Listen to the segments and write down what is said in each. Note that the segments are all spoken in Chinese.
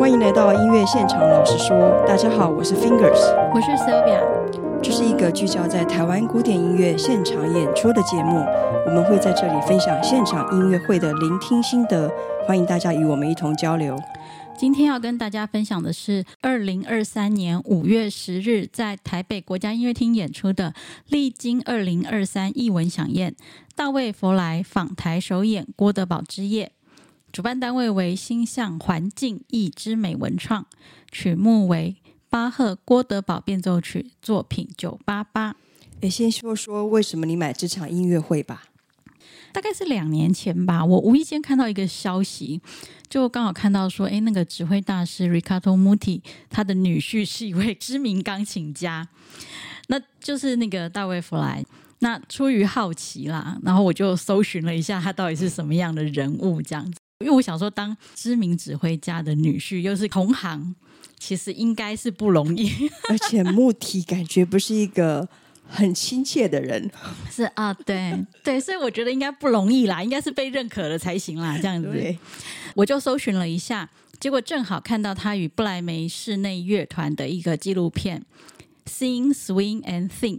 欢迎来到音乐现场，老实说，大家好，我是 Fingers，我是 Sylvia，这是一个聚焦在台湾古典音乐现场演出的节目，我们会在这里分享现场音乐会的聆听心得，欢迎大家与我们一同交流。今天要跟大家分享的是二零二三年五月十日在台北国家音乐厅演出的《历经二零二三艺文响宴》，大卫·佛莱访台首演郭德堡之夜。主办单位为星象环境艺之美文创，曲目为巴赫郭德堡变奏曲作品九八八。也，先说说为什么你买这场音乐会吧。大概是两年前吧，我无意间看到一个消息，就刚好看到说，哎，那个指挥大师 Riccardo Muti 他的女婿是一位知名钢琴家，那就是那个大卫弗莱。那出于好奇啦，然后我就搜寻了一下他到底是什么样的人物，这样子。因为我想说，当知名指挥家的女婿又是同行，其实应该是不容易。而且穆提感觉不是一个很亲切的人。是啊，对对，所以我觉得应该不容易啦，应该是被认可了才行啦。这样子，我就搜寻了一下，结果正好看到他与布莱梅室内乐团的一个纪录片《Sing, Swing and Think》。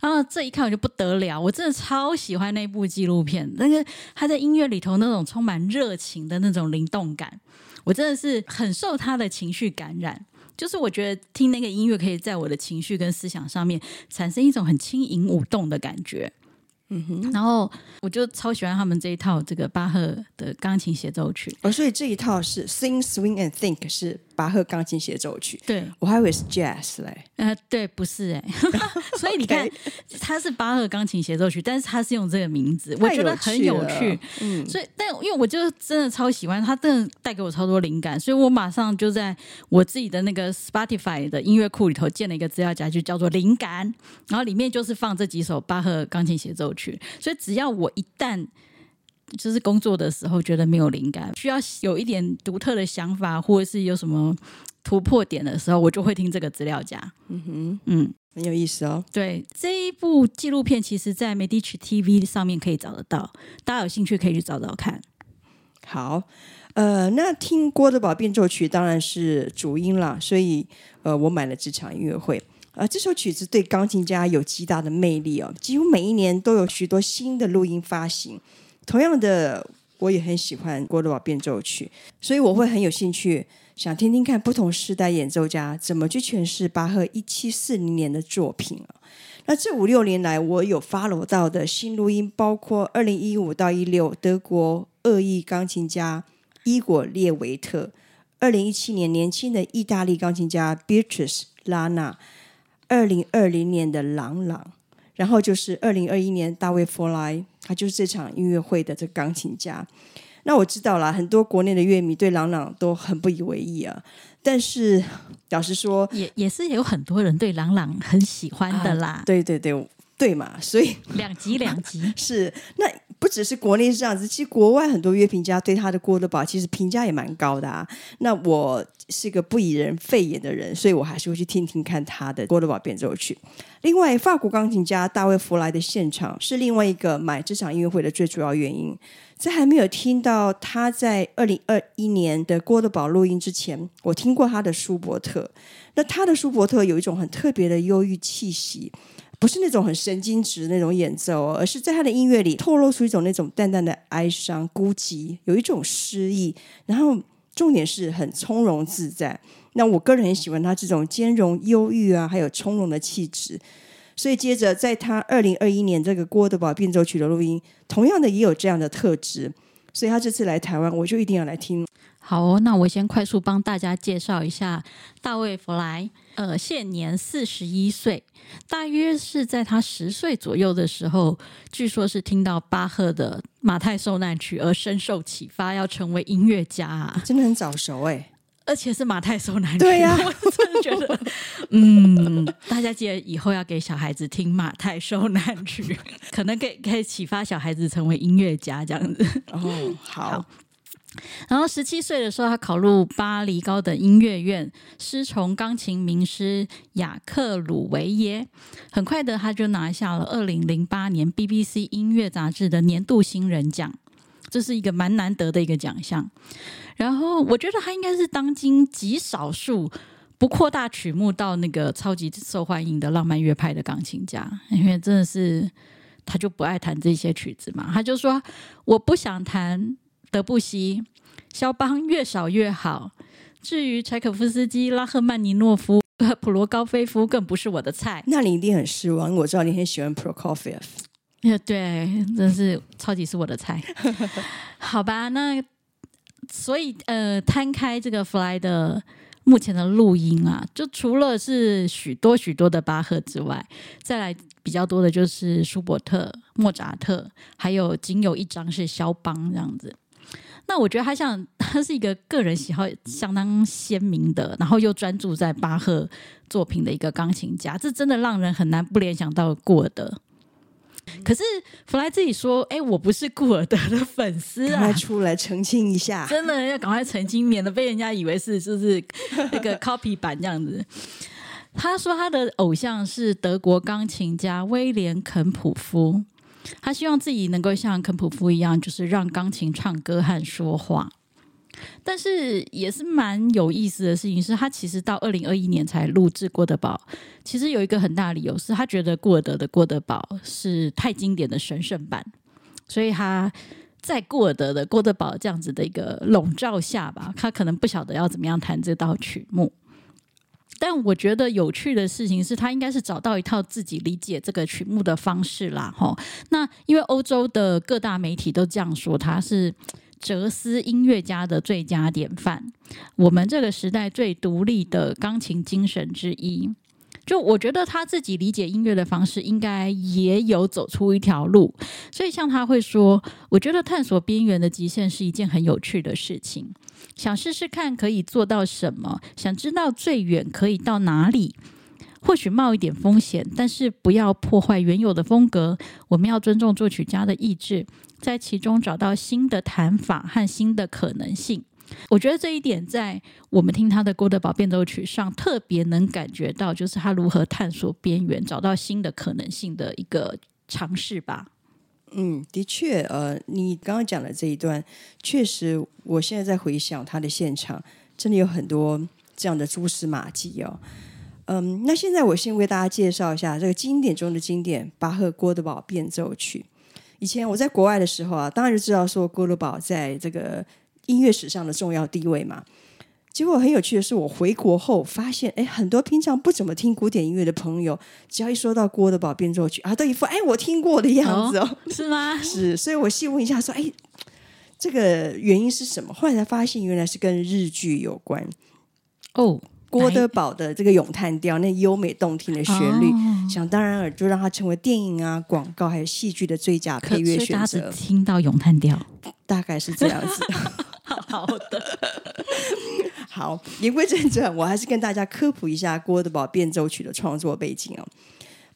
然后这一看我就不得了，我真的超喜欢那部纪录片，那个他在音乐里头那种充满热情的那种灵动感，我真的是很受他的情绪感染。就是我觉得听那个音乐可以在我的情绪跟思想上面产生一种很轻盈舞动的感觉。嗯哼，然后我就超喜欢他们这一套这个巴赫的钢琴协奏曲。哦，所以这一套是 Sing, Swing and Think 是巴赫钢琴协奏曲。对，我还以为是 Jazz 嘞。呃，对，不是哎。所以你看，它是巴赫钢琴协奏曲，但是它是用这个名字，我觉得很有趣。嗯，所以但因为我就真的超喜欢它，真的带给我超多灵感，所以我马上就在我自己的那个 Spotify 的音乐库里头建了一个资料夹，就叫做灵感，然后里面就是放这几首巴赫钢琴协奏曲。所以，只要我一旦就是工作的时候觉得没有灵感，需要有一点独特的想法，或者是有什么突破点的时候，我就会听这个资料夹。嗯哼，嗯，很有意思哦。对，这一部纪录片，其实在 Medici TV 上面可以找得到，大家有兴趣可以去找找看。好，呃，那听郭德堡变奏曲当然是主音了，所以呃，我买了这场音乐会。啊，这首曲子对钢琴家有极大的魅力哦，几乎每一年都有许多新的录音发行。同样的，我也很喜欢郭德堡变奏曲，所以我会很有兴趣想听听看不同时代演奏家怎么去诠释巴赫一七四零年的作品。那这五六年来，我有 follow 到的新录音，包括二零一五到一六德国恶意钢琴家伊果列维特，二零一七年年轻的意大利钢琴家 Beatrice Lana。二零二零年的朗朗，然后就是二零二一年大卫佛莱，他就是这场音乐会的这个钢琴家。那我知道了，很多国内的乐迷对郎朗都很不以为意啊。但是老实说，也也是有很多人对郎朗很喜欢的啦。啊、对对对对嘛，所以两极两极 是那。不只是国内是这样子，其实国外很多乐评家对他的郭德堡其实评价也蛮高的啊。那我是一个不以人废言的人，所以我还是会去听听看他的郭德堡变奏曲。另外，法国钢琴家大卫弗莱的现场是另外一个买这场音乐会的最主要原因。在还没有听到他在二零二一年的郭德堡录音之前，我听过他的舒伯特。那他的舒伯特有一种很特别的忧郁气息。不是那种很神经质的那种演奏，而是在他的音乐里透露出一种那种淡淡的哀伤、孤寂，有一种诗意。然后重点是很从容自在。那我个人很喜欢他这种兼容忧郁啊，还有从容的气质。所以接着在他二零二一年这个郭德宝变奏曲的录音，同样的也有这样的特质。所以他这次来台湾，我就一定要来听。好哦，那我先快速帮大家介绍一下大卫弗莱。呃，现年四十一岁，大约是在他十岁左右的时候，据说是听到巴赫的《马太受难曲》而深受启发，要成为音乐家啊！真的很早熟哎，而且是《马太受难曲》。对呀、啊，我真的觉得，嗯，大家记得以后要给小孩子听《马太受难曲》，可能可以可以启发小孩子成为音乐家这样子。哦，好。好然后十七岁的时候，他考入巴黎高等音乐院，师从钢琴名师雅克·鲁维耶。很快的，他就拿下了二零零八年 BBC 音乐杂志的年度新人奖。这是一个蛮难得的一个奖项。然后我觉得他应该是当今极少数不扩大曲目到那个超级受欢迎的浪漫乐派的钢琴家，因为真的是他就不爱弹这些曲子嘛，他就说我不想弹德布西、肖邦，越少越好。至于柴可夫斯基、拉赫曼尼诺夫、普罗高菲夫，更不是我的菜。那你一定很失望，我知道你很喜欢 Prokofiev。对，真是超级是我的菜。好吧，那所以呃，摊开这个 Fly 的目前的录音啊，就除了是许多许多的巴赫之外，再来比较多的就是舒伯特、莫扎特，还有仅有一张是肖邦这样子。那我觉得他像 他是一个个人喜好相当鲜明的，然后又专注在巴赫作品的一个钢琴家，这真的让人很难不联想到顾尔德。可是弗莱自己说：“哎，我不是顾尔德的粉丝啊！”出来澄清一下，真的要赶快澄清，免得被人家以为是就是 那个 copy 版这样子。他说他的偶像是德国钢琴家威廉肯普夫。他希望自己能够像肯普夫一样，就是让钢琴唱歌和说话。但是也是蛮有意思的事情是，他其实到二零二一年才录制《郭德堡》。其实有一个很大理由是他觉得顾尔德的《郭德堡》是太经典的神圣版，所以他在顾尔德的《郭德堡》这样子的一个笼罩下吧，他可能不晓得要怎么样弹这道曲目。但我觉得有趣的事情是他应该是找到一套自己理解这个曲目的方式啦，吼。那因为欧洲的各大媒体都这样说，他是哲思音乐家的最佳典范，我们这个时代最独立的钢琴精神之一。就我觉得他自己理解音乐的方式，应该也有走出一条路。所以像他会说，我觉得探索边缘的极限是一件很有趣的事情。想试试看可以做到什么，想知道最远可以到哪里，或许冒一点风险，但是不要破坏原有的风格。我们要尊重作曲家的意志，在其中找到新的弹法和新的可能性。我觉得这一点在我们听他的《郭德堡变奏曲》上特别能感觉到，就是他如何探索边缘，找到新的可能性的一个尝试吧。嗯，的确，呃，你刚刚讲的这一段，确实，我现在在回想他的现场，真的有很多这样的蛛丝马迹哦。嗯，那现在我先为大家介绍一下这个经典中的经典——巴赫《郭德堡变奏曲》。以前我在国外的时候啊，当然就知道说郭德堡在这个音乐史上的重要地位嘛。结果很有趣的是，我回国后发现，哎，很多平常不怎么听古典音乐的朋友，只要一说到郭德堡变奏曲啊，都一副哎我听过的样子哦，哦是吗？是，所以我细问一下，说，哎，这个原因是什么？后来才发现，原来是跟日剧有关。哦，郭德堡的这个咏叹调，那优美动听的旋律，哦、想当然尔就让它成为电影啊、广告还有戏剧的最佳配乐选择。听到咏叹调，大概是这样子。好的。好，言归正传，我还是跟大家科普一下《郭德堡变奏曲》的创作背景哦。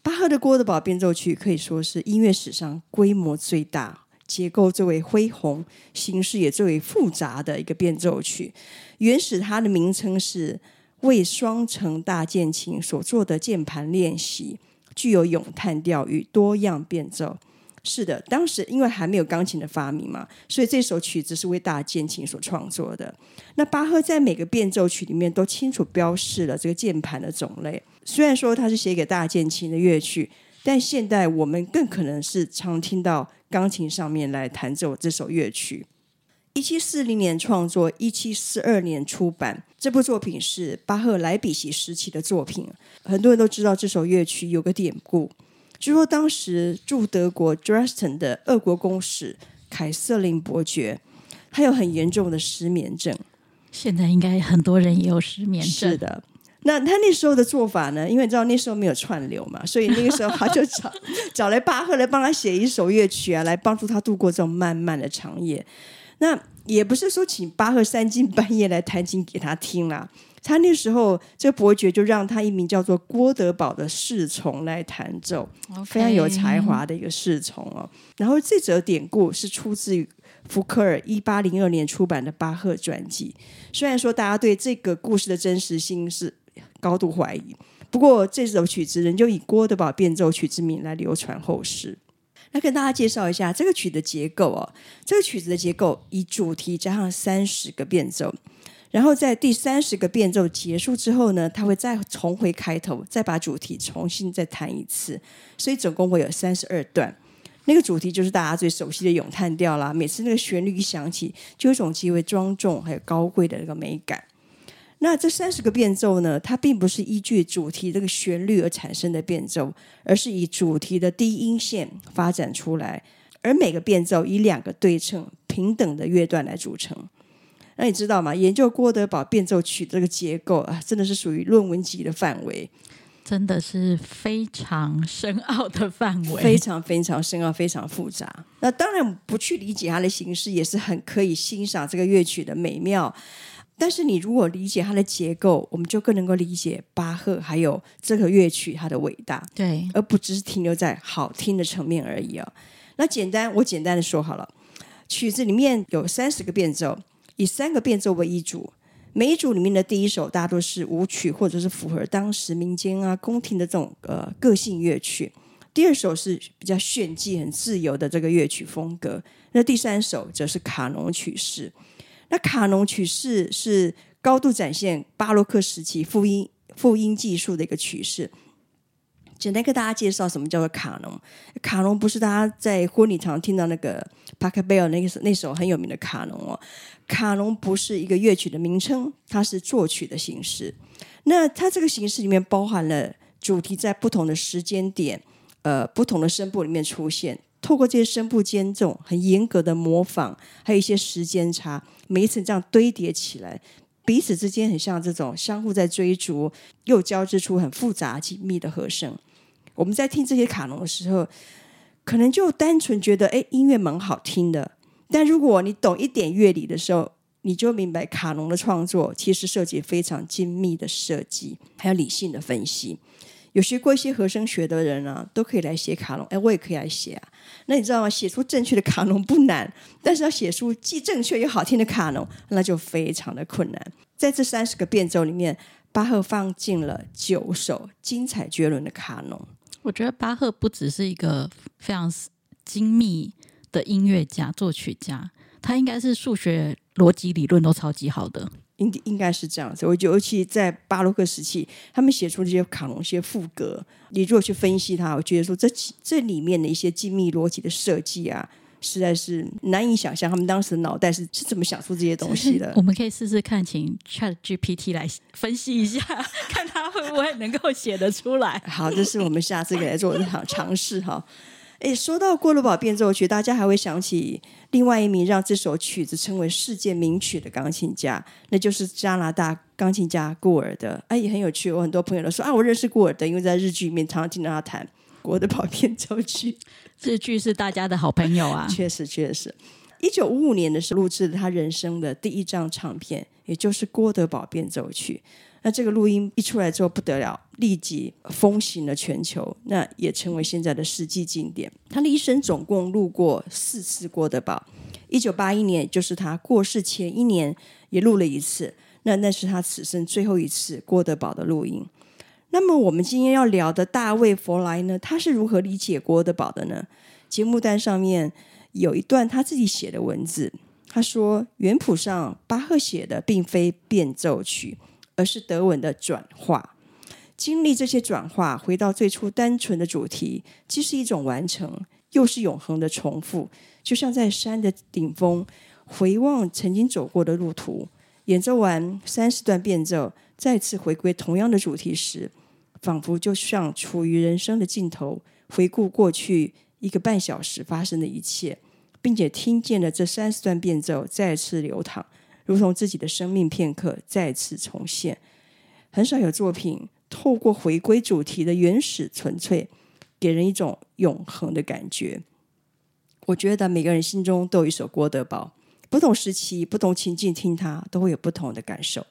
巴赫的《郭德堡变奏曲》可以说是音乐史上规模最大、结构最为恢宏、形式也最为复杂的一个变奏曲。原始它的名称是为双层大键琴所做的键盘练习，具有咏叹调与多样变奏。是的，当时因为还没有钢琴的发明嘛，所以这首曲子是为大键琴所创作的。那巴赫在每个变奏曲里面都清楚标示了这个键盘的种类。虽然说它是写给大键琴的乐曲，但现代我们更可能是常听到钢琴上面来弹奏这首乐曲。一七四零年创作，一七四二年出版。这部作品是巴赫莱比锡时期的作品，很多人都知道这首乐曲有个典故。据说当时驻德国 Dresden 的俄国公使凯瑟琳伯爵，他有很严重的失眠症。现在应该很多人也有失眠症。是的，那他那时候的做法呢？因为你知道那时候没有串流嘛，所以那个时候他就找 找来巴赫来帮他写一首乐曲啊，来帮助他度过这种漫漫的长夜。那也不是说请巴赫三更半夜来弹琴给他听啦。他那时候，这个伯爵就让他一名叫做郭德堡的侍从来弹奏.非常有才华的一个侍从哦。然后这则典故是出自于福克尔一八零二年出版的巴赫传记。虽然说大家对这个故事的真实性是高度怀疑，不过这首曲子仍旧以郭德堡变奏曲之名来流传后世。来跟大家介绍一下这个曲的结构哦。这个曲子的结构以主题加上三十个变奏，然后在第三十个变奏结束之后呢，它会再重回开头，再把主题重新再弹一次，所以总共会有三十二段。那个主题就是大家最熟悉的咏叹调啦。每次那个旋律一响起，就有一种极为庄重还有高贵的那个美感。那这三十个变奏呢，它并不是依据主题这个旋律而产生的变奏，而是以主题的低音线发展出来，而每个变奏以两个对称平等的乐段来组成。那你知道吗？研究郭德堡变奏曲这个结构啊，真的是属于论文级的范围，真的是非常深奥的范围，非常非常深奥，非常复杂。那当然不去理解它的形式，也是很可以欣赏这个乐曲的美妙。但是你如果理解它的结构，我们就更能够理解巴赫还有这个乐曲它的伟大，对，而不只是停留在好听的层面而已啊、哦。那简单，我简单的说好了，曲子里面有三十个变奏，以三个变奏为一组，每一组里面的第一首大多是舞曲或者是符合当时民间啊宫廷的这种呃个性乐曲，第二首是比较炫技很自由的这个乐曲风格，那第三首则是卡农曲式。那卡农曲式是高度展现巴洛克时期复音复音技术的一个曲式。简单跟大家介绍什么叫做卡农。卡农不是大家在婚礼常听到那个帕克贝尔那个那首很有名的卡农哦。卡农不是一个乐曲的名称，它是作曲的形式。那它这个形式里面包含了主题在不同的时间点，呃，不同的声部里面出现。透过这些声部间奏很严格的模仿，还有一些时间差，每一层这样堆叠起来，彼此之间很像这种相互在追逐，又交织出很复杂紧密的和声。我们在听这些卡农的时候，可能就单纯觉得，哎，音乐蛮好听的。但如果你懂一点乐理的时候，你就明白卡农的创作其实涉及非常精密的设计，还有理性的分析。有学过一些和声学的人啊，都可以来写卡农。哎，我也可以来写啊。那你知道吗？写出正确的卡农不难，但是要写出既正确又好听的卡农，那就非常的困难。在这三十个变奏里面，巴赫放进了九首精彩绝伦的卡农。我觉得巴赫不只是一个非常精密的音乐家、作曲家，他应该是数学逻辑理论都超级好的。应应该是这样子，我觉得尤其在巴洛克时期，他们写出这些卡农、一些赋格，你如果去分析它，我觉得说这这里面的一些精密逻辑的设计啊，实在是难以想象他们当时的脑袋是是怎么想出这些东西的。我们可以试试看，请 Chat GPT 来分析一下，看他会不会能够写得出来。好，这是我们下次可以来做一场尝试哈。诶，说到郭德堡变奏曲，大家还会想起另外一名让这首曲子称为世界名曲的钢琴家，那就是加拿大钢琴家顾尔德。哎，也很有趣，我很多朋友都说啊，我认识顾尔德，因为在日剧里面常常听到他弹郭德堡变奏曲。日剧是大家的好朋友啊，确实确实。一九五五年的时候录制了他人生的第一张唱片，也就是郭德宝变奏曲。那这个录音一出来之后不得了，立即风行了全球，那也成为现在的世纪经典。他的一生总共录过四次郭德宝，一九八一年就是他过世前一年也录了一次，那那是他此生最后一次郭德宝的录音。那么我们今天要聊的大卫弗莱呢，他是如何理解郭德堡的呢？节目单上面有一段他自己写的文字，他说：原谱上巴赫写的并非变奏曲。而是德文的转化，经历这些转化，回到最初单纯的主题，既是一种完成，又是永恒的重复。就像在山的顶峰回望曾经走过的路途，演奏完三十段变奏，再次回归同样的主题时，仿佛就像处于人生的尽头，回顾过去一个半小时发生的一切，并且听见了这三十段变奏再次流淌。如同自己的生命片刻再次重现，很少有作品透过回归主题的原始纯粹，给人一种永恒的感觉。我觉得每个人心中都有一首郭德堡，不同时期、不同情境听它，都会有不同的感受。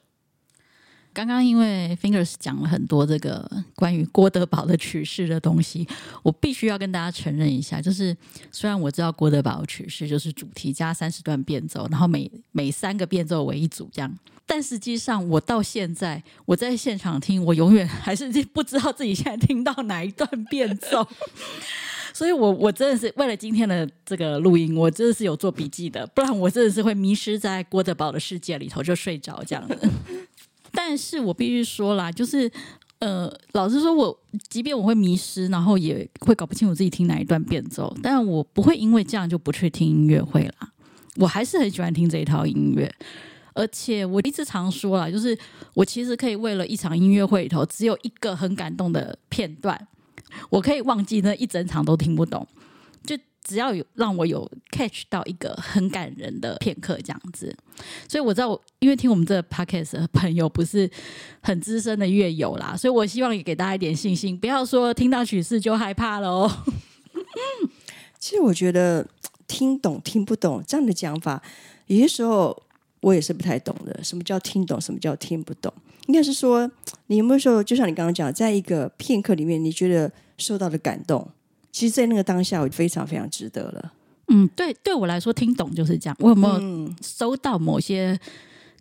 刚刚因为 Fingers 讲了很多这个关于郭德堡的曲式的东西，我必须要跟大家承认一下，就是虽然我知道郭德堡的曲式就是主题加三十段变奏，然后每 每三个变奏为一组这样，但实际上我到现在我在现场听，我永远还是不知道自己现在听到哪一段变奏。所以我我真的是为了今天的这个录音，我真的是有做笔记的，不然我真的是会迷失在郭德宝的世界里头就睡着这样的。但是我必须说啦，就是呃，老实说，我即便我会迷失，然后也会搞不清楚自己听哪一段变奏，但我不会因为这样就不去听音乐会啦。我还是很喜欢听这一套音乐。而且我一直常说啦，就是我其实可以为了一场音乐会里头只有一个很感动的片段，我可以忘记那一整场都听不懂，只要有让我有 catch 到一个很感人的片刻这样子。所以我知道我，因为听我们这个 podcast 的朋友不是很资深的乐友啦，所以我希望也给大家一点信心，不要说听到曲式就害怕了哦。其实我觉得听懂听不懂这样的讲法，有些时候。我也是不太懂的，什么叫听懂？什么叫听不懂？应该是说，你有没有说，就像你刚刚讲，在一个片刻里面，你觉得受到的感动，其实，在那个当下，我非常非常值得了。嗯，对，对我来说，听懂就是这样。我有没有收到某些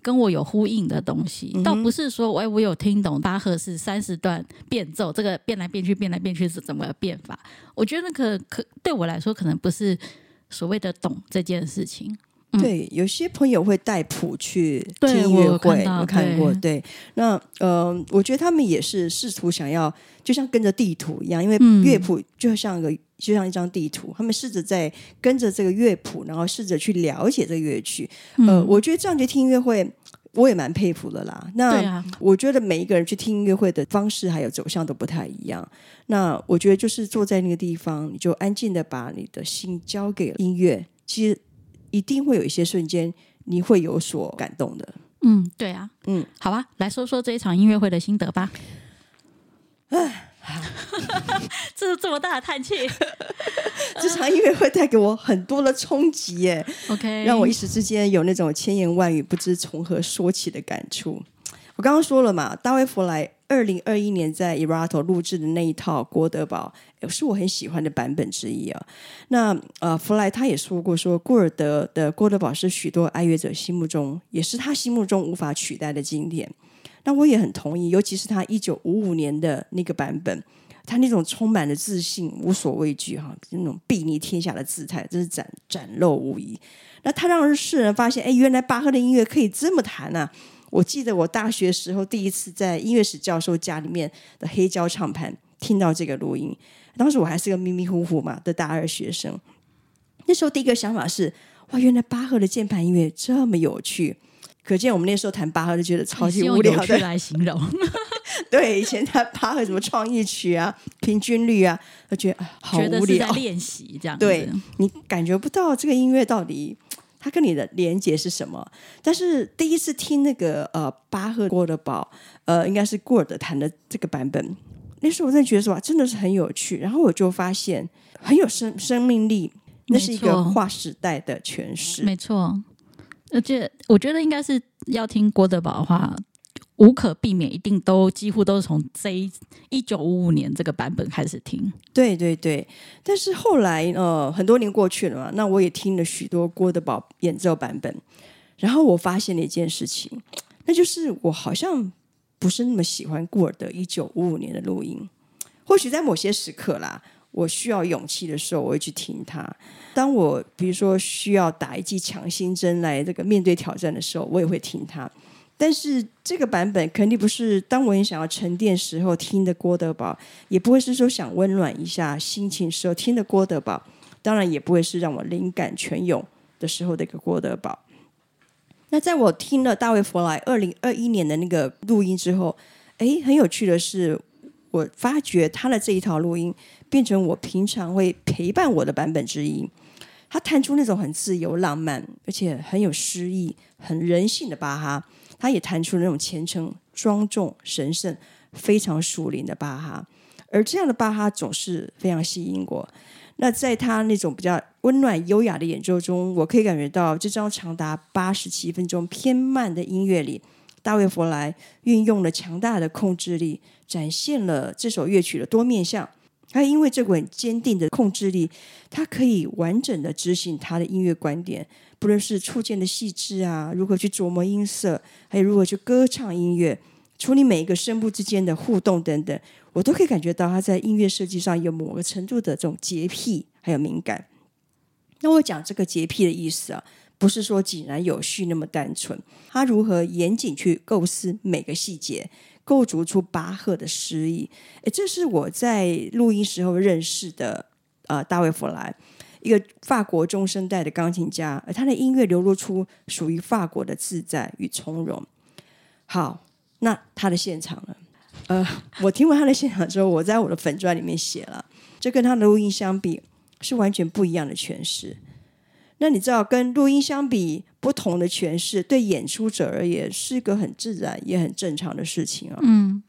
跟我有呼应的东西？嗯、倒不是说，哎，我有听懂巴赫是三十段变奏，这个变来变去，变来变去是怎么变法？我觉得那个可对我来说，可能不是所谓的懂这件事情。对，有些朋友会带谱去听音乐会，我看，看过。对，对那呃，我觉得他们也是试图想要，就像跟着地图一样，因为乐谱就像一个，就像一张地图，他们试着在跟着这个乐谱，然后试着去了解这个乐曲。呃，嗯、我觉得这样去听音乐会，我也蛮佩服的啦。那我觉得每一个人去听音乐会的方式还有走向都不太一样。那我觉得就是坐在那个地方，你就安静的把你的心交给音乐。其实。一定会有一些瞬间，你会有所感动的。嗯，对啊，嗯，好吧，来说说这一场音乐会的心得吧。唉，这是这么大的叹气。这场音乐会带给我很多的冲击耶。OK，让我一时之间有那种千言万语不知从何说起的感触。我刚刚说了嘛，大卫·弗莱二零二一年在 Erato 录制的那一套郭德宝，是我很喜欢的版本之一啊。那呃，弗莱他也说过说，说顾尔德的郭德堡是许多爱乐者心目中，也是他心目中无法取代的经典。那我也很同意，尤其是他一九五五年的那个版本，他那种充满了自信、无所畏惧哈，那种睥睨天下的姿态，真是展展露无遗。那他让世人发现，哎，原来巴赫的音乐可以这么弹啊！我记得我大学时候第一次在音乐史教授家里面的黑胶唱盘听到这个录音，当时我还是个迷迷糊糊嘛的大二学生。那时候第一个想法是：哇，原来巴赫的键盘音乐这么有趣！可见我们那时候弹巴赫就觉得超级无聊的。来形容，对，以前弹巴赫什么创意曲啊、平均律啊，都觉得好无聊。练习这样，对，你感觉不到这个音乐到底。他跟你的连接是什么？但是第一次听那个呃巴赫郭德堡，呃应该是顾尔德弹的这个版本，那时候我真的觉得说哇，真的是很有趣。然后我就发现很有生生命力，那是一个划时代的诠释。没错，而且我觉得应该是要听郭德堡的话。无可避免，一定都几乎都是从这一九五五年这个版本开始听。对对对，但是后来呃，很多年过去了嘛，那我也听了许多郭德堡演奏版本，然后我发现了一件事情，那就是我好像不是那么喜欢顾尔德一九五五年的录音。或许在某些时刻啦，我需要勇气的时候，我会去听它。当我比如说需要打一剂强心针来这个面对挑战的时候，我也会听它。但是这个版本肯定不是当我很想要沉淀时候听的郭德堡，也不会是说想温暖一下心情时候听的郭德堡，当然也不会是让我灵感泉涌的时候的一个郭德堡。那在我听了大卫佛莱二零二一年的那个录音之后，哎，很有趣的是，我发觉他的这一套录音变成我平常会陪伴我的版本之一。他弹出那种很自由浪漫，而且很有诗意、很人性的巴哈。他也弹出了那种虔诚、庄重、神圣、非常属灵的巴哈，而这样的巴哈总是非常吸引我。那在他那种比较温暖、优雅的演奏中，我可以感觉到这张长达八十七分钟偏慢的音乐里，大卫·弗莱运用了强大的控制力，展现了这首乐曲的多面向。他因为这股很坚定的控制力，他可以完整的执行他的音乐观点。不论是触键的细致啊，如何去琢磨音色，还有如何去歌唱音乐，处理每一个声部之间的互动等等，我都可以感觉到他在音乐设计上有某个程度的这种洁癖还有敏感。那我讲这个洁癖的意思啊，不是说井然有序那么单纯，他如何严谨去构思每个细节，构筑出巴赫的诗意。诶，这是我在录音时候认识的呃大卫·弗莱，一个法国中生代的钢琴家，而他的音乐流露出属于法国的自在与从容。好。那他的现场呢？呃，我听完他的现场之后，我在我的粉砖里面写了，这跟他的录音相比是完全不一样的诠释。那你知道，跟录音相比，不同的诠释对演出者而言是一个很自然也很正常的事情啊。嗯，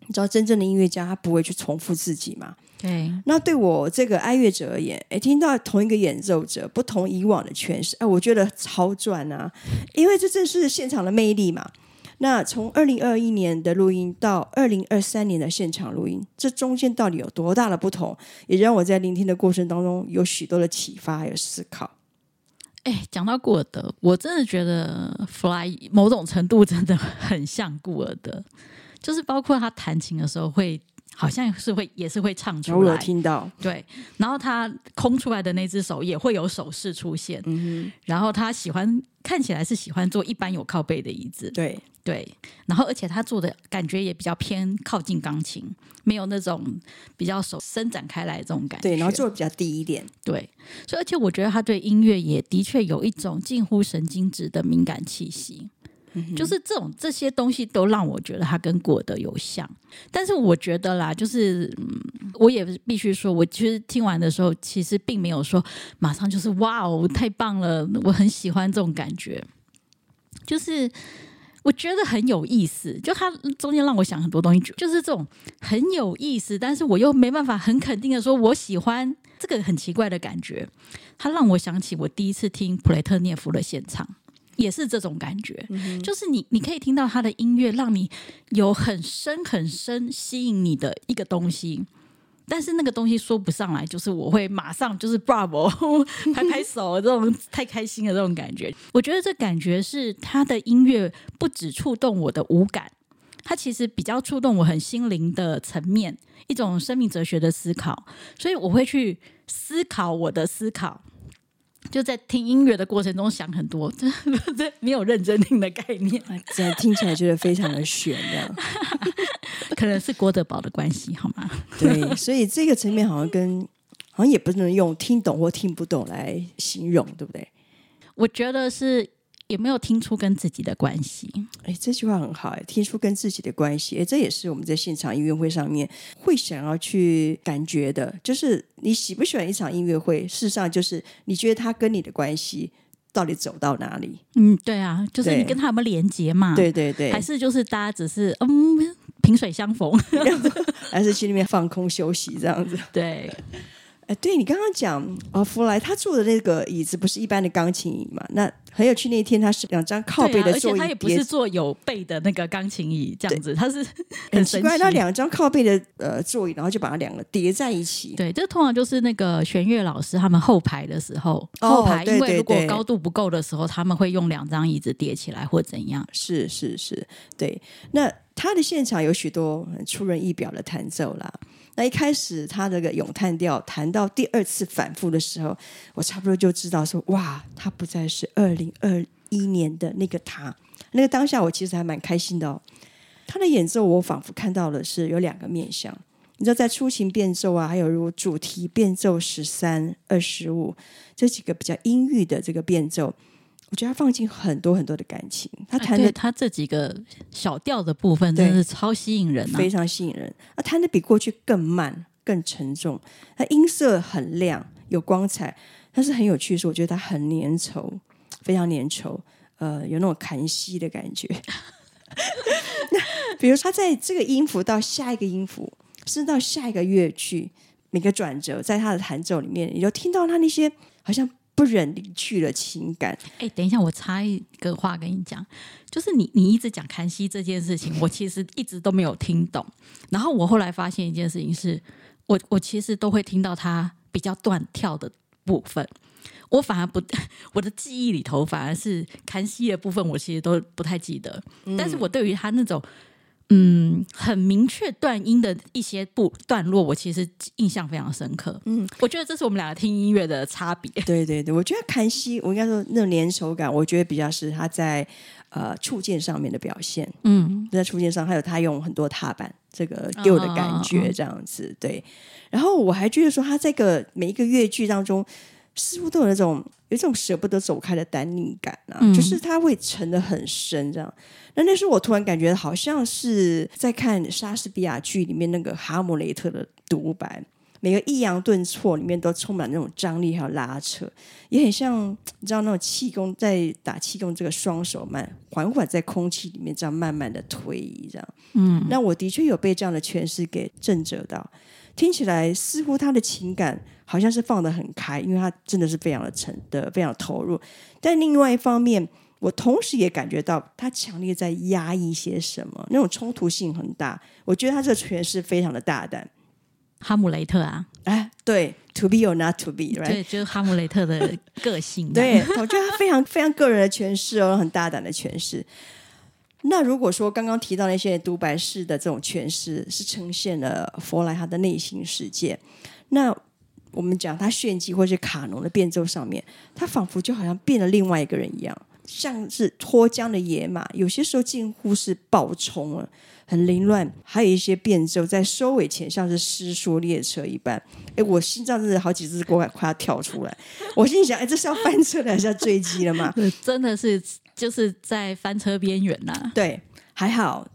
你知道，真正的音乐家他不会去重复自己嘛？对。那对我这个爱乐者而言，哎，听到同一个演奏者不同以往的诠释，哎，我觉得超赚啊！因为这正是现场的魅力嘛。那从二零二一年的录音到二零二三年的现场录音，这中间到底有多大的不同？也让我在聆听的过程当中有许多的启发还有思考。哎，讲到顾尔德，我真的觉得 Fly 某种程度真的很像顾尔德，就是包括他弹琴的时候会。好像是会，也是会唱出来。我有听到。对，然后他空出来的那只手也会有手势出现。嗯哼。然后他喜欢看起来是喜欢坐一般有靠背的椅子。对对。然后而且他坐的感觉也比较偏靠近钢琴，没有那种比较手伸展开来的这种感觉。对，然后坐的比较低一点。对。所以而且我觉得他对音乐也的确有一种近乎神经质的敏感气息。就是这种这些东西都让我觉得他跟顾尔德有像，但是我觉得啦，就是嗯，我也必须说，我其实听完的时候，其实并没有说马上就是哇哦，太棒了，我很喜欢这种感觉。就是我觉得很有意思，就他中间让我想很多东西，就是这种很有意思，但是我又没办法很肯定的说我喜欢这个很奇怪的感觉。他让我想起我第一次听普雷特涅夫的现场。也是这种感觉，嗯、就是你你可以听到他的音乐，让你有很深很深吸引你的一个东西，但是那个东西说不上来，就是我会马上就是 bravo 拍拍手，这种太开心的这种感觉。我觉得这感觉是他的音乐不只触动我的五感，他其实比较触动我很心灵的层面，一种生命哲学的思考，所以我会去思考我的思考。就在听音乐的过程中想很多，这 这没有认真听的概念，这听起来觉得非常的悬的，可能是郭德宝的关系，好吗？对，所以这个层面好像跟好像也不能用听懂或听不懂来形容，对不对？我觉得是。有没有听出跟自己的关系？哎，这句话很好哎，听出跟自己的关系，哎，这也是我们在现场音乐会上面会想要去感觉的，就是你喜不喜欢一场音乐会，事实上就是你觉得他跟你的关系到底走到哪里？嗯，对啊，就是你跟他有没有连接嘛？对对对，还是就是大家只是嗯萍水相逢，还是去那边放空休息这样子？对。哎，对你刚刚讲哦，弗莱他坐的那个椅子不是一般的钢琴椅嘛？那很有趣，那一天他是两张靠背的座椅，而且他也不是坐有背的那个钢琴椅这样子，他是很奇怪，他两张靠背的呃座椅，然后就把它两个叠在一起。对，这通常就是那个弦乐老师他们后排的时候，后排因为如果高度不够的时候，他们会用两张椅子叠起来或怎样。是是是，对。那他的现场有许多很出人意表的弹奏啦。那一开始他这个咏叹调弹到第二次反复的时候，我差不多就知道说，哇，他不再是二零二一年的那个他。那个当下我其实还蛮开心的哦。他的演奏我仿佛看到的是有两个面向，你知道在出琴变奏啊，还有如主题变奏十三、二十五这几个比较阴郁的这个变奏。我觉得他放进很多很多的感情，他弹的、哎、他这几个小调的部分真的是超吸引人、啊，非常吸引人。他弹的比过去更慢、更沉重，他音色很亮、有光彩，但是很有趣的是，我觉得他很粘稠，非常粘稠，呃，有那种砍息的感觉。那 比如他在这个音符到下一个音符，甚至到下一个乐句，每个转折，在他的弹奏里面，你就听到他那些好像。不忍离去的情感。哎，等一下，我插一个话跟你讲，就是你你一直讲看戏这件事情，我其实一直都没有听懂。然后我后来发现一件事情是，我我其实都会听到他比较断跳的部分，我反而不，我的记忆里头反而是看戏的部分，我其实都不太记得。嗯、但是我对于他那种嗯，很明确断音的一些部段落，我其实印象非常深刻。嗯，我觉得这是我们两个听音乐的差别。对对对，我觉得凯西，我应该说那种粘手感，我觉得比较是他在呃触键上面的表现。嗯，在触键上，还有他用很多踏板，这个给我的感觉这样子。哦、对，然后我还觉得说，他这个每一个乐句当中，似乎都有那种有一种舍不得走开的单宁感啊，嗯、就是它会沉得很深这样。那那时候我突然感觉好像是在看莎士比亚剧里面那个《哈姆雷特》的独白，每个抑扬顿挫里面都充满那种张力还有拉扯，也很像你知道那种气功在打气功，这个双手慢缓缓在空气里面这样慢慢的推移这样。嗯，那我的确有被这样的诠释给震慑到，听起来似乎他的情感好像是放得很开，因为他真的是非常的沉的非常投入，但另外一方面。我同时也感觉到他强烈在压抑些什么，那种冲突性很大。我觉得他这诠释非常的大胆。哈姆雷特啊，哎，对，to be or not to be，right? 对，就是哈姆雷特的个性。对，我觉得他非常非常个人的诠释哦，很大胆的诠释。那如果说刚刚提到那些独白式的这种诠释是呈现了佛莱他的内心世界，那我们讲他炫技或是卡农的变奏上面，他仿佛就好像变了另外一个人一样。像是脱缰的野马，有些时候近乎是暴冲了，很凌乱；还有一些变奏在收尾前，像是失说列车一般。哎，我心脏真的好几次快快要跳出来。我心里想，哎，这是要翻车了还是要坠机了吗？真的是就是在翻车边缘呐。对，还好，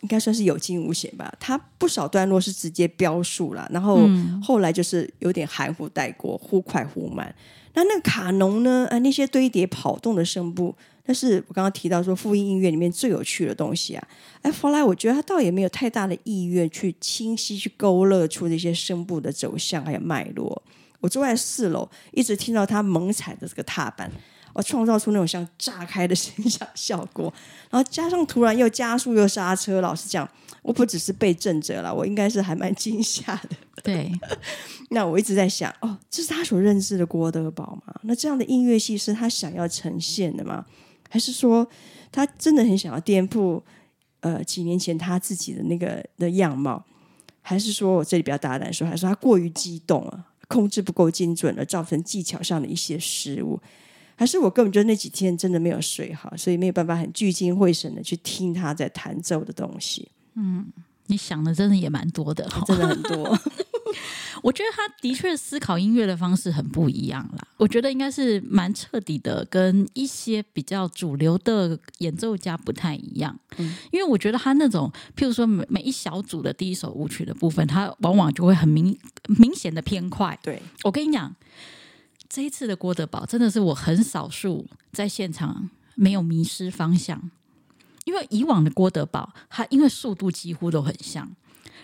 应该算是有惊无险吧。他不少段落是直接标速了，然后后来就是有点含糊带过，忽快忽慢。那那个卡农呢？啊，那些堆叠跑动的声部，那是我刚刚提到说复音音乐里面最有趣的东西啊。哎，后来我觉得他倒也没有太大的意愿去清晰去勾勒出这些声部的走向还有脉络。我坐在四楼，一直听到他猛踩的这个踏板，我创造出那种像炸开的 声响效果，然后加上突然又加速又刹车，老实讲。我不只是被震着了，我应该是还蛮 惊吓的。对，那我一直在想，哦，这是他所认知的郭德宝吗？那这样的音乐系是他想要呈现的吗？还是说他真的很想要颠覆呃几年前他自己的那个的样貌？还是说我这里比较大胆说，还是他过于激动了，控制不够精准而，造成技巧上的一些失误？还是我根本就那几天真的没有睡好，所以没有办法很聚精会神的去听他在弹奏的东西？嗯，你想的真的也蛮多的，真的很多。我觉得他的确思考音乐的方式很不一样啦。我觉得应该是蛮彻底的，跟一些比较主流的演奏家不太一样。嗯，因为我觉得他那种，譬如说每每一小组的第一首舞曲的部分，他往往就会很明明显的偏快。对，我跟你讲，这一次的郭德宝真的是我很少数在现场没有迷失方向。因为以往的郭德宝，他因为速度几乎都很像，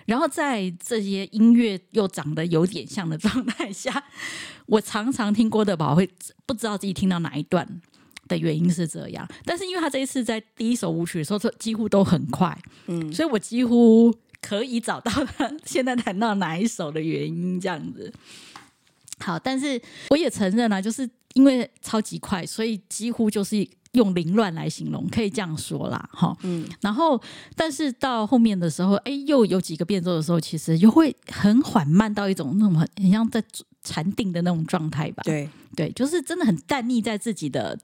然后在这些音乐又长得有点像的状态下，我常常听郭德宝会不知道自己听到哪一段的原因是这样。但是因为他这一次在第一首舞曲的时候，几乎都很快，嗯，所以我几乎可以找到他现在弹到哪一首的原因这样子。好，但是我也承认啊，就是因为超级快，所以几乎就是。用凌乱来形容，可以这样说啦，哈，嗯，然后，但是到后面的时候，哎，又有几个变奏的时候，其实又会很缓慢到一种那种很很像在禅定的那种状态吧，对，对，就是真的很淡溺在自己的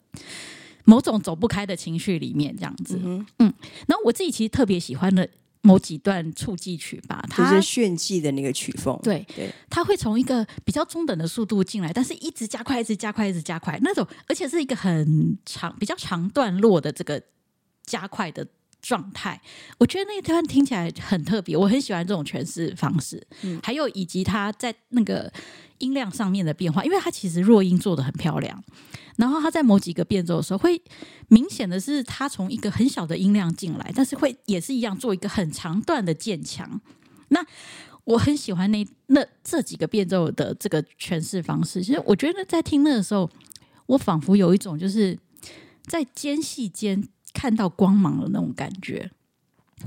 某种走不开的情绪里面，这样子，嗯，嗯，然后我自己其实特别喜欢的。某几段触技曲吧，它就是炫技的那个曲风。对，对，它会从一个比较中等的速度进来，但是一直加快，一直加快，一直加快那种，而且是一个很长、比较长段落的这个加快的状态。我觉得那一段听起来很特别，我很喜欢这种诠释方式。嗯，还有以及他在那个音量上面的变化，因为他其实弱音做的很漂亮。然后他在某几个变奏的时候，会明显的是他从一个很小的音量进来，但是会也是一样做一个很长段的渐强。那我很喜欢那那这几个变奏的这个诠释方式。其实我觉得在听那个时候，我仿佛有一种就是在间隙间看到光芒的那种感觉。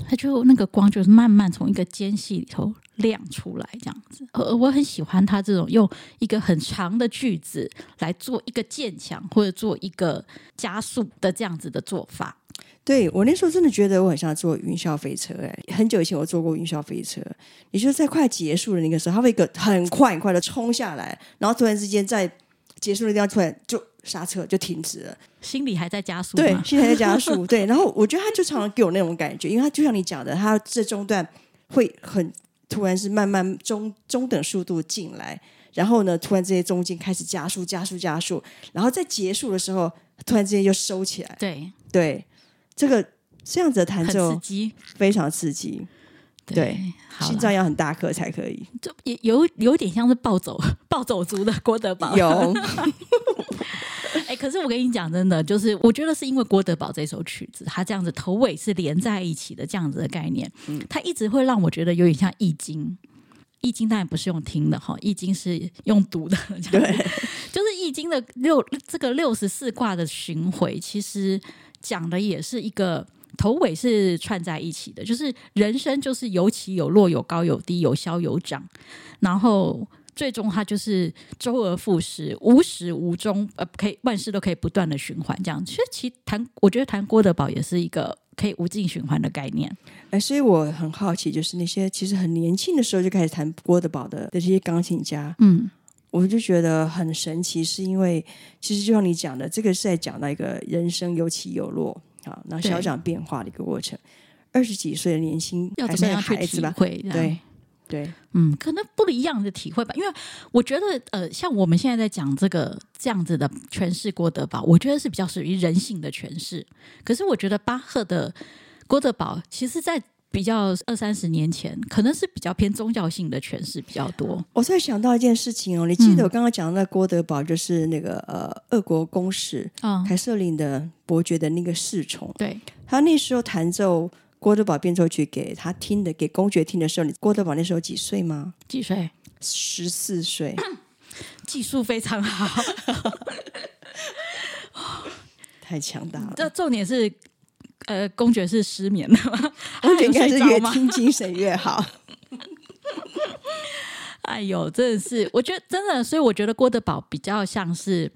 他就那个光就是慢慢从一个间隙里头亮出来，这样子。呃，我很喜欢他这种用一个很长的句子来做一个渐强或者做一个加速的这样子的做法。对，我那时候真的觉得我很像坐云霄飞车哎，很久以前我坐过云霄飞车，也就是在快结束的那个时候，它会一个很快很快的冲下来，然后突然之间在结束的地方突然就刹车就停止了，心里还在加速，对，心里还在加速，对，然后我觉得他就常常给我那种感觉，因为他就像你讲的，他这中段会很突然是慢慢中中等速度进来，然后呢，突然之间中间开始加速加速加速，然后在结束的时候突然之间又收起来，对。对。这个这样子的弹奏刺激，非常刺激，对，对心脏要很大颗才可以。就也有有点像是暴走 暴走族的郭德宝。有，哎，可是我跟你讲，真的，就是我觉得是因为郭德宝这首曲子，它这样子头尾是连在一起的这样子的概念，嗯，它一直会让我觉得有点像易经。易经当然不是用听的哈，易经是用读的。对，就是易经的六这个六十四卦的巡回，其实。讲的也是一个头尾是串在一起的，就是人生就是有起有落，有高有低，有消有涨，然后最终它就是周而复始，无始无终，呃，可以万事都可以不断的循环这样。其实，其实弹，我觉得谈郭德宝也是一个可以无尽循环的概念。哎，所以我很好奇，就是那些其实很年轻的时候就开始弹郭德宝的的这些钢琴家，嗯。我就觉得很神奇，是因为其实就像你讲的，这个是在讲那个人生有起有落啊，那小长变化的一个过程。二十几岁的年轻要怎么样去体会？对对，嗯，可能不一样的体会吧。因为我觉得，呃，像我们现在在讲这个这样子的诠释郭德宝，我觉得是比较属于人性的诠释。可是我觉得巴赫的郭德宝，其实，在比较二三十年前，可能是比较偏宗教性的诠释比较多。我突然想到一件事情哦，你记得我刚刚讲的那郭德宝，就是那个、嗯、呃，俄国公使凯瑟琳的伯爵的那个侍从。对，他那时候弹奏郭德宝变奏曲给他听的，给公爵听的时候，你郭德宝那时候几岁吗？几岁？十四岁，技术非常好，太强大了。这重点是。呃，公爵是失眠的吗？公爵应该是越听精神越好。哎呦，真的是，我觉得真的，所以我觉得郭德宝比较像是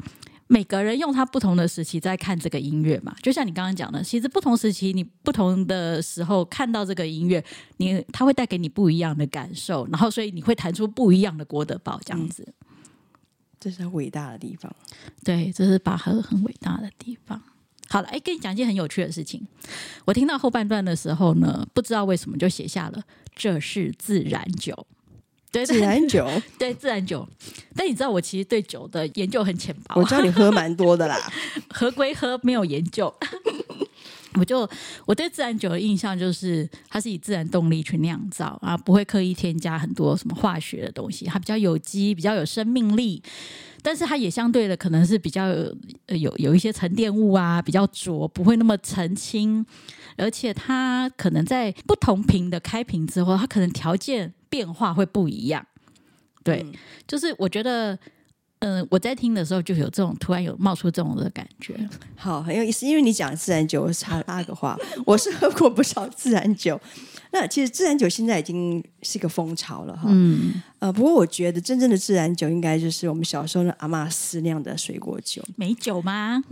每个人用他不同的时期在看这个音乐嘛。就像你刚刚讲的，其实不同时期你不同的时候看到这个音乐，你他会带给你不一样的感受，然后所以你会弹出不一样的郭德宝这样子。嗯，这是很伟大的地方。对，这是巴赫很伟大的地方。好了，哎，跟你讲一件很有趣的事情。我听到后半段的时候呢，不知道为什么就写下了“这是自然酒”。对，自然 酒，对，自然酒。但你知道，我其实对酒的研究很浅薄。我知道你喝蛮多的啦，喝归喝，没有研究。我就我对自然酒的印象就是，它是以自然动力去酿造啊，不会刻意添加很多什么化学的东西，它比较有机，比较有生命力。但是它也相对的可能是比较有有有一些沉淀物啊，比较浊，不会那么澄清，而且它可能在不同瓶的开瓶之后，它可能条件变化会不一样。对，嗯、就是我觉得。嗯、我在听的时候就有这种突然有冒出这种的感觉，好，很有意思。因为你讲自然酒，我插插个话，我是喝过不少自然酒。那其实自然酒现在已经是一个风潮了哈。嗯，呃，不过我觉得真正的自然酒应该就是我们小时候的阿妈私酿的水果酒，美酒吗？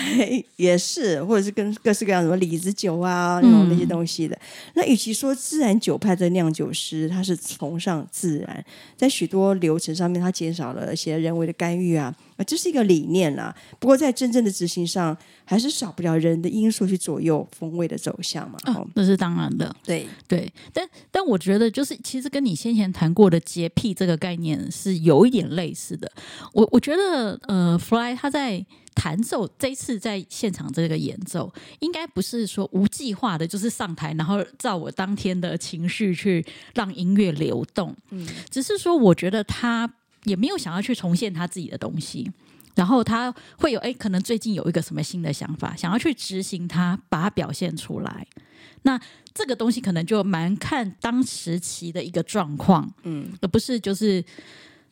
也是，或者是跟各式各样什么李子酒啊那种那些东西的。嗯、那与其说自然酒派的酿酒师他是崇尚自然，在许多流程上面他减少了一些人为的干预啊。这是一个理念啦，不过在真正的执行上，还是少不了人的因素去左右风味的走向嘛。哦，那是当然的，对对。但但我觉得，就是其实跟你先前谈过的洁癖这个概念是有一点类似的。我我觉得，呃，Fly 他在弹奏这一次在现场这个演奏，应该不是说无计划的，就是上台然后照我当天的情绪去让音乐流动。嗯，只是说，我觉得他。也没有想要去重现他自己的东西，然后他会有哎，可能最近有一个什么新的想法，想要去执行它，把它表现出来。那这个东西可能就蛮看当时期的一个状况，嗯，而不是就是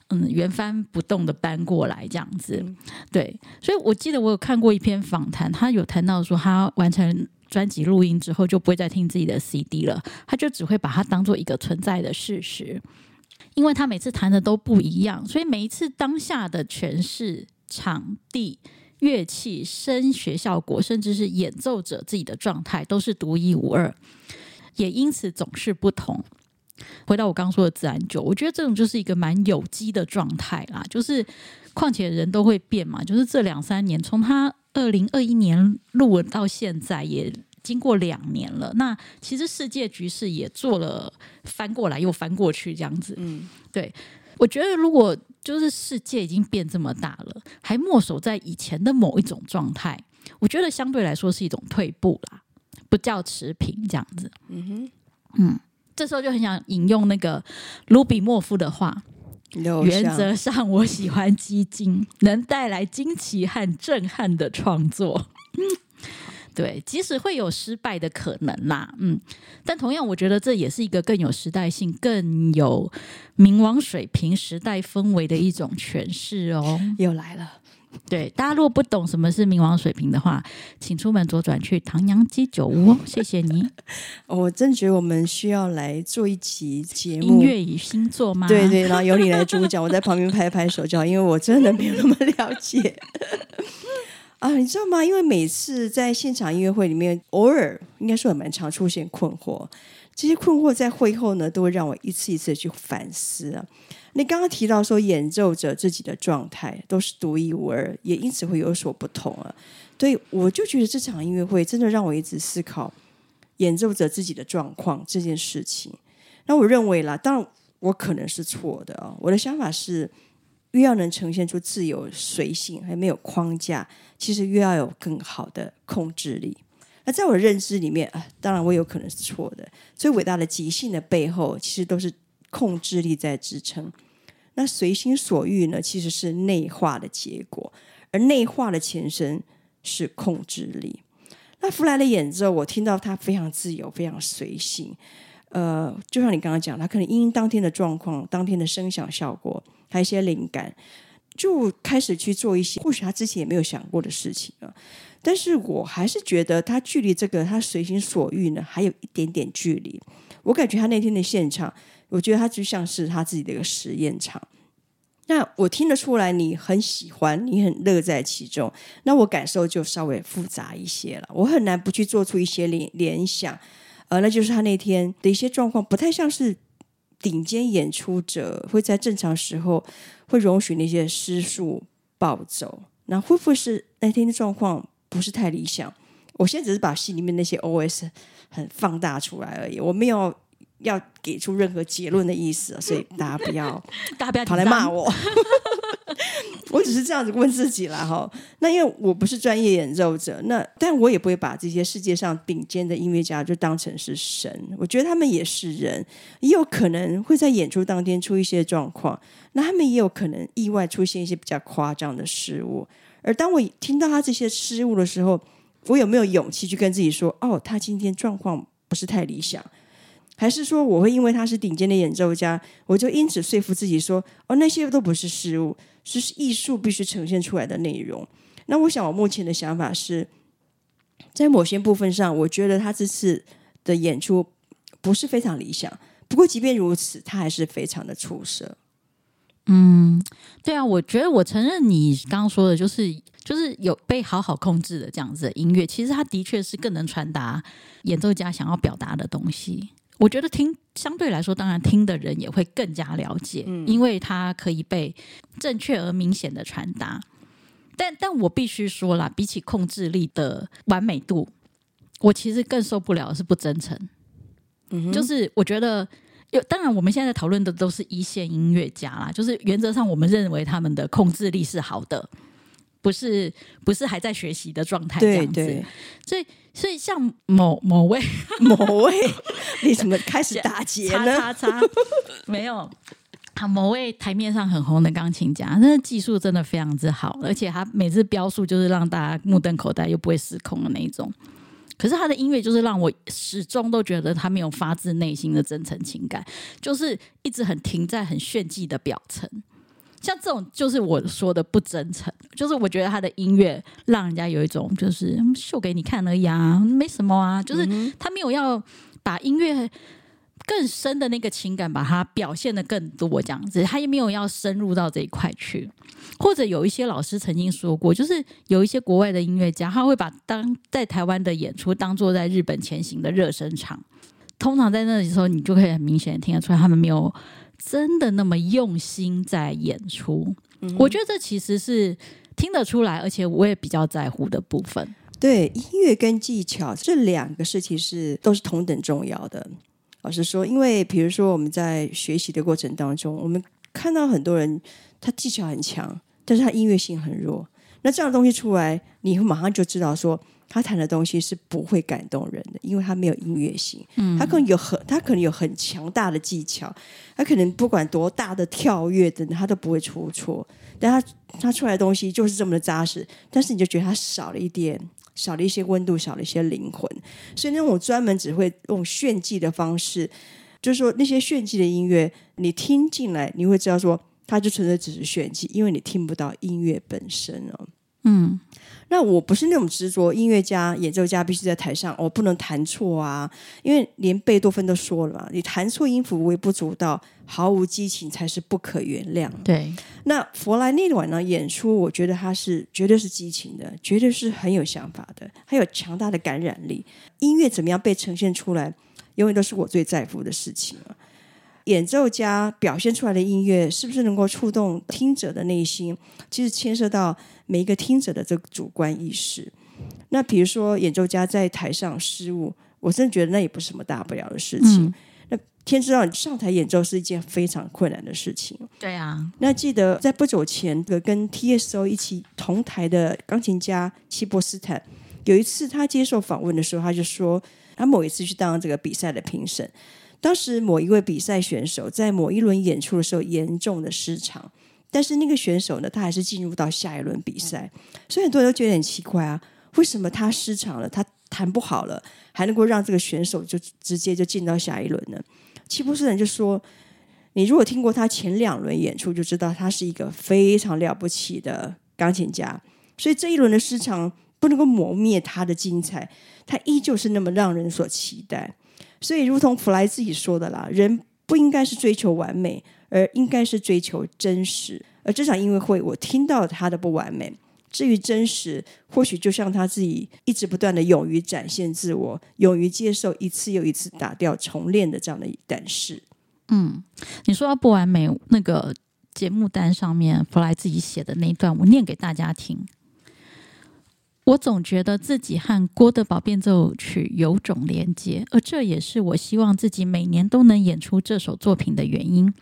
嗯原翻不动的搬过来这样子。嗯、对，所以我记得我有看过一篇访谈，他有谈到说，他完成专辑录音之后就不会再听自己的 CD 了，他就只会把它当做一个存在的事实。因为他每次弹的都不一样，所以每一次当下的诠释、场地、乐器、声学效果，甚至是演奏者自己的状态，都是独一无二，也因此总是不同。回到我刚说的自然酒，我觉得这种就是一个蛮有机的状态啦。就是，况且人都会变嘛。就是这两三年，从他二零二一年录到现在，也经过两年了。那其实世界局势也做了翻过来又翻过去这样子。嗯，对。我觉得如果就是世界已经变这么大了，还默守在以前的某一种状态，我觉得相对来说是一种退步啦，不叫持平这样子。嗯哼，嗯。这时候就很想引用那个卢比莫夫的话：“原则上，我喜欢激进，能带来惊奇和震撼的创作。对，即使会有失败的可能啦，嗯，但同样，我觉得这也是一个更有时代性、更有冥王水平时代氛围的一种诠释哦。又来了。”对，大家如果不懂什么是冥王水平的话，请出门左转去唐扬鸡酒屋哦，谢谢你。我真觉得我们需要来做一期节目，音乐与星座吗？对对，然后由你来主讲，我在旁边拍拍手叫，因为我真的没有那么了解啊，你知道吗？因为每次在现场音乐会里面，偶尔应该说也蛮常出现困惑，这些困惑在会后呢，都会让我一次一次去反思啊。你刚刚提到说，演奏者自己的状态都是独一无二，也因此会有所不同啊。对，我就觉得这场音乐会真的让我一直思考演奏者自己的状况这件事情。那我认为啦，当然我可能是错的啊。我的想法是，越要能呈现出自由随性，还没有框架，其实越要有更好的控制力。那在我的认知里面啊，当然我有可能是错的。最伟大的即兴的背后，其实都是控制力在支撑。那随心所欲呢，其实是内化的结果，而内化的前身是控制力。那弗莱的演奏，我听到他非常自由，非常随性。呃，就像你刚刚讲，他可能因当天的状况、当天的声响效果，还有一些灵感，就开始去做一些或许他之前也没有想过的事情啊。但是我还是觉得他距离这个他随心所欲呢，还有一点点距离。我感觉他那天的现场。我觉得他就像是他自己的一个实验场。那我听得出来，你很喜欢，你很乐在其中。那我感受就稍微复杂一些了。我很难不去做出一些联联想。呃，那就是他那天的一些状况，不太像是顶尖演出者会在正常时候会容许那些失速暴走。那会不会是那天的状况不是太理想？我现在只是把戏里面那些 OS 很放大出来而已，我没有。要给出任何结论的意思，所以大家不要，大家不要跑来骂我。我只是这样子问自己了哈。那因为我不是专业演奏者，那但我也不会把这些世界上顶尖的音乐家就当成是神。我觉得他们也是人，也有可能会在演出当天出一些状况。那他们也有可能意外出现一些比较夸张的失误。而当我听到他这些失误的时候，我有没有勇气去跟自己说：“哦，他今天状况不是太理想。”还是说，我会因为他是顶尖的演奏家，我就因此说服自己说，哦，那些都不是失误，就是艺术必须呈现出来的内容。那我想，我目前的想法是，在某些部分上，我觉得他这次的演出不是非常理想。不过，即便如此，他还是非常的出色。嗯，对啊，我觉得我承认你刚刚说的，就是就是有被好好控制的这样子的音乐，其实它的确是更能传达演奏家想要表达的东西。我觉得听相对来说，当然听的人也会更加了解，嗯，因为它可以被正确而明显的传达。但但我必须说啦，比起控制力的完美度，我其实更受不了的是不真诚。嗯，就是我觉得有，当然我们现在讨论的都是一线音乐家啦，就是原则上我们认为他们的控制力是好的。不是不是还在学习的状态，这样子，对对，所以所以像某某位 某位，你怎么开始 打结呢？叉叉叉没有，他某位台面上很红的钢琴家，那技术真的非常之好，而且他每次飙速就是让大家目瞪口呆又不会失控的那一种。可是他的音乐就是让我始终都觉得他没有发自内心的真诚情感，就是一直很停在很炫技的表层。像这种就是我说的不真诚，就是我觉得他的音乐让人家有一种就是秀给你看而已啊，没什么啊，就是他没有要把音乐更深的那个情感，把它表现得更多，这样子，他也没有要深入到这一块去。或者有一些老师曾经说过，就是有一些国外的音乐家，他会把当在台湾的演出当做在日本前行的热身场。通常在那里的时候，你就可以很明显听得出来，他们没有真的那么用心在演出。嗯、我觉得这其实是听得出来，而且我也比较在乎的部分。对，音乐跟技巧这两个事情是都是同等重要的。老实说，因为比如说我们在学习的过程当中，我们看到很多人他技巧很强，但是他音乐性很弱。那这样的东西出来，你会马上就知道说他弹的东西是不会感动人的，因为他没有音乐性。嗯，他可能有很他可能有很强大的技巧，他可能不管多大的跳跃等等，他都不会出错。但他他出来的东西就是这么的扎实，但是你就觉得他少了一点。少了一些温度，少了一些灵魂，所以那种专门只会用炫技的方式，就是说那些炫技的音乐，你听进来，你会知道说，它就纯粹只是炫技，因为你听不到音乐本身哦。嗯。那我不是那种执着音乐家、演奏家必须在台上哦，不能弹错啊，因为连贝多芬都说了嘛，你弹错音符微不足道，毫无激情才是不可原谅。对，那佛莱那晚呢演出，我觉得他是绝对是激情的，绝对是很有想法的，还有强大的感染力。音乐怎么样被呈现出来，永远都是我最在乎的事情啊。演奏家表现出来的音乐是不是能够触动听者的内心？其实牵涉到每一个听者的这个主观意识。那比如说演奏家在台上失误，我真的觉得那也不是什么大不了的事情。嗯、那天知道你上台演奏是一件非常困难的事情。对啊。那记得在不久前的跟 TSO 一起同台的钢琴家齐博斯坦，有一次他接受访问的时候，他就说他某一次去当这个比赛的评审。当时某一位比赛选手在某一轮演出的时候严重的失常，但是那个选手呢，他还是进入到下一轮比赛，所以很多人都觉得很奇怪啊，为什么他失常了，他弹不好了，还能够让这个选手就直接就进到下一轮呢？齐博斯坦就说：“你如果听过他前两轮演出，就知道他是一个非常了不起的钢琴家，所以这一轮的失常不能够磨灭他的精彩，他依旧是那么让人所期待。”所以，如同弗莱自己说的啦，人不应该是追求完美，而应该是追求真实。而这场音乐会，我听到他的不完美。至于真实，或许就像他自己一直不断的勇于展现自我，勇于接受一次又一次打掉重练的这样的一胆识。嗯，你说到不完美，那个节目单上面弗莱自己写的那一段，我念给大家听。我总觉得自己和郭德堡变奏曲有种连接，而这也是我希望自己每年都能演出这首作品的原因。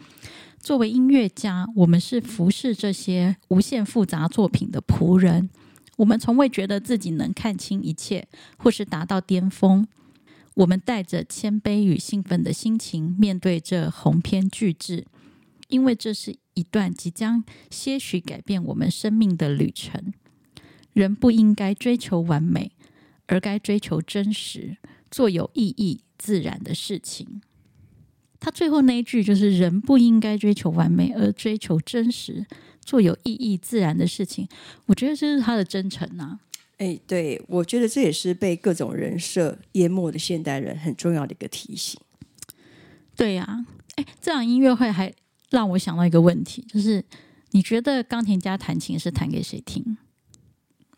作为音乐家，我们是服侍这些无限复杂作品的仆人。我们从未觉得自己能看清一切，或是达到巅峰。我们带着谦卑与兴奋的心情面对这鸿篇巨制，因为这是一段即将些许改变我们生命的旅程。人不应该追求完美，而该追求真实，做有意义、自然的事情。他最后那一句就是“人不应该追求完美，而追求真实，做有意义、自然的事情”。我觉得这是他的真诚呐、啊。哎，对，我觉得这也是被各种人设淹没的现代人很重要的一个提醒。对呀、啊，哎，这场音乐会还让我想到一个问题，就是你觉得钢琴家弹琴是弹给谁听？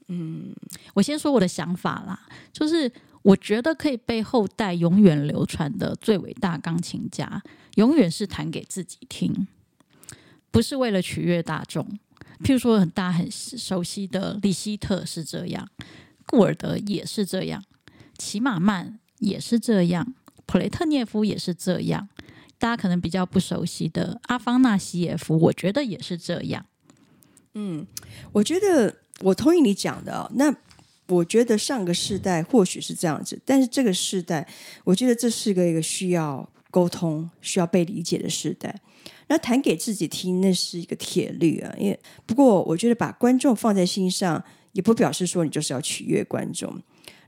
嗯，我先说我的想法啦，就是我觉得可以被后代永远流传的最伟大钢琴家，永远是弹给自己听，不是为了取悦大众。譬如说，很大很熟悉的李希特是这样，顾尔德也是这样，齐马曼也是这样，普雷特涅夫也是这样。大家可能比较不熟悉的阿方纳西耶夫，我觉得也是这样。嗯，我觉得。我同意你讲的哦，那我觉得上个世代或许是这样子，但是这个世代，我觉得这是个一个需要沟通、需要被理解的时代。那弹给自己听，那是一个铁律啊。因为不过，我觉得把观众放在心上，也不表示说你就是要取悦观众。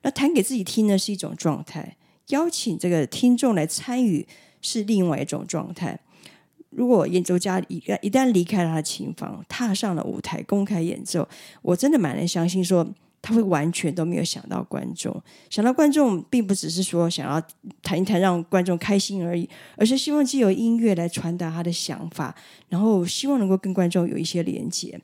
那弹给自己听呢，是一种状态；邀请这个听众来参与，是另外一种状态。如果演奏家一一旦离开了他的琴房，踏上了舞台公开演奏，我真的蛮难相信说他会完全都没有想到观众，想到观众并不只是说想要谈一谈让观众开心而已，而是希望借由音乐来传达他的想法，然后希望能够跟观众有一些连接。